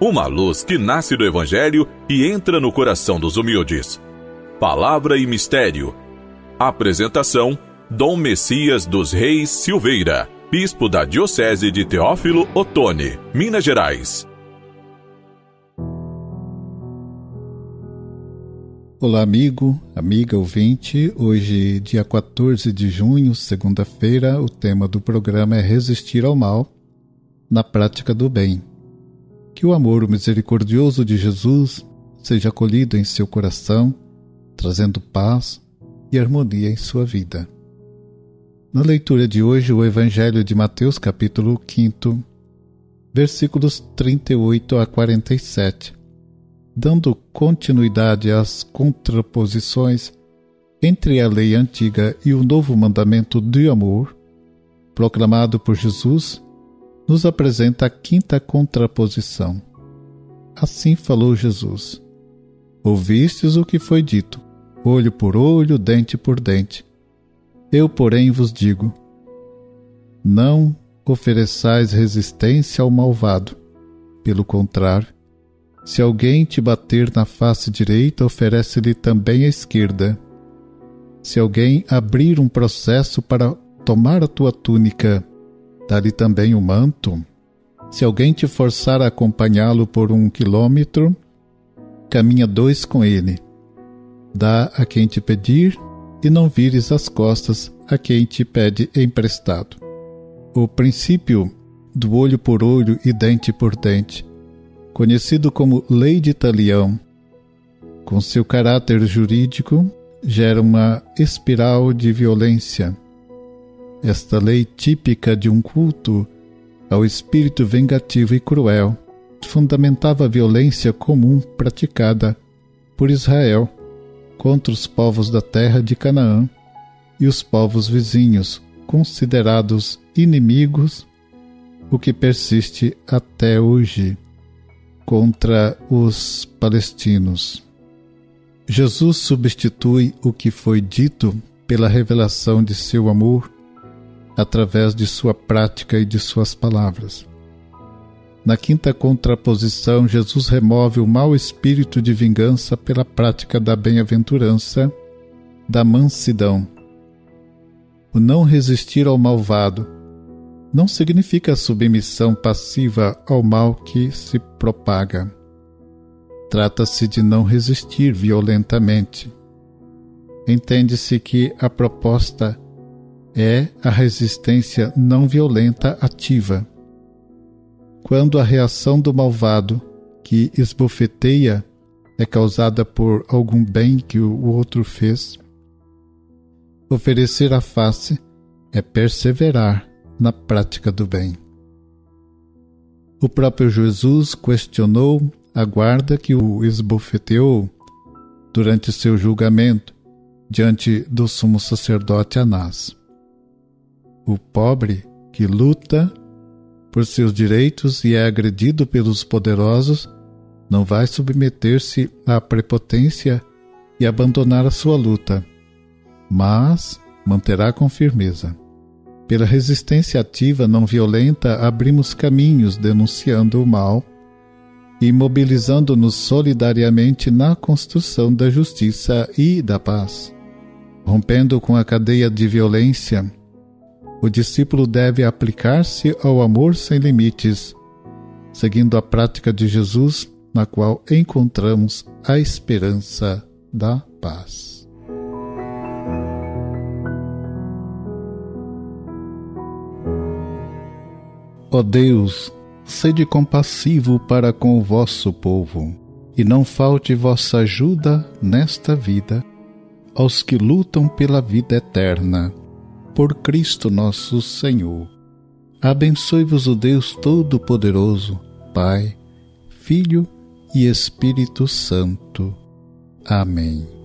uma luz que nasce do Evangelho e entra no coração dos humildes. Palavra e Mistério. Apresentação: Dom Messias dos Reis Silveira, Bispo da Diocese de Teófilo Otoni, Minas Gerais. Olá, amigo, amiga ouvinte. Hoje, dia 14 de junho, segunda-feira, o tema do programa é Resistir ao Mal na Prática do Bem. Que o amor misericordioso de Jesus seja acolhido em seu coração, trazendo paz e harmonia em sua vida. Na leitura de hoje, o Evangelho de Mateus, capítulo 5, versículos 38 a 47, dando continuidade às contraposições entre a lei antiga e o novo mandamento de amor, proclamado por Jesus nos apresenta a quinta contraposição. Assim falou Jesus: Ouvistes o que foi dito, olho por olho, dente por dente. Eu, porém, vos digo: não ofereçais resistência ao malvado. Pelo contrário, se alguém te bater na face direita, oferece-lhe também a esquerda. Se alguém abrir um processo para tomar a tua túnica, dá-lhe também o manto. Se alguém te forçar a acompanhá-lo por um quilômetro, caminha dois com ele. Dá a quem te pedir e não vires as costas a quem te pede emprestado. O princípio do olho por olho e dente por dente, conhecido como lei de Talião, com seu caráter jurídico, gera uma espiral de violência esta lei típica de um culto ao espírito vingativo e cruel fundamentava a violência comum praticada por Israel contra os povos da terra de Canaã e os povos vizinhos, considerados inimigos, o que persiste até hoje contra os palestinos. Jesus substitui o que foi dito pela revelação de seu amor através de sua prática e de suas palavras. Na quinta contraposição, Jesus remove o mau espírito de vingança pela prática da bem-aventurança, da mansidão. O não resistir ao malvado não significa submissão passiva ao mal que se propaga. Trata-se de não resistir violentamente. Entende-se que a proposta é a resistência não violenta ativa. Quando a reação do malvado que esbofeteia é causada por algum bem que o outro fez, oferecer a face é perseverar na prática do bem. O próprio Jesus questionou a guarda que o esbofeteou durante seu julgamento diante do sumo sacerdote Anás. O pobre que luta por seus direitos e é agredido pelos poderosos não vai submeter-se à prepotência e abandonar a sua luta, mas manterá com firmeza. Pela resistência ativa não violenta, abrimos caminhos denunciando o mal e mobilizando-nos solidariamente na construção da justiça e da paz. Rompendo com a cadeia de violência, o discípulo deve aplicar-se ao amor sem limites, seguindo a prática de Jesus, na qual encontramos a esperança da paz. Ó oh Deus, sede compassivo para com o vosso povo, e não falte vossa ajuda nesta vida aos que lutam pela vida eterna por Cristo nosso Senhor. Abençoe-vos o Deus Todo-Poderoso, Pai, Filho e Espírito Santo. Amém.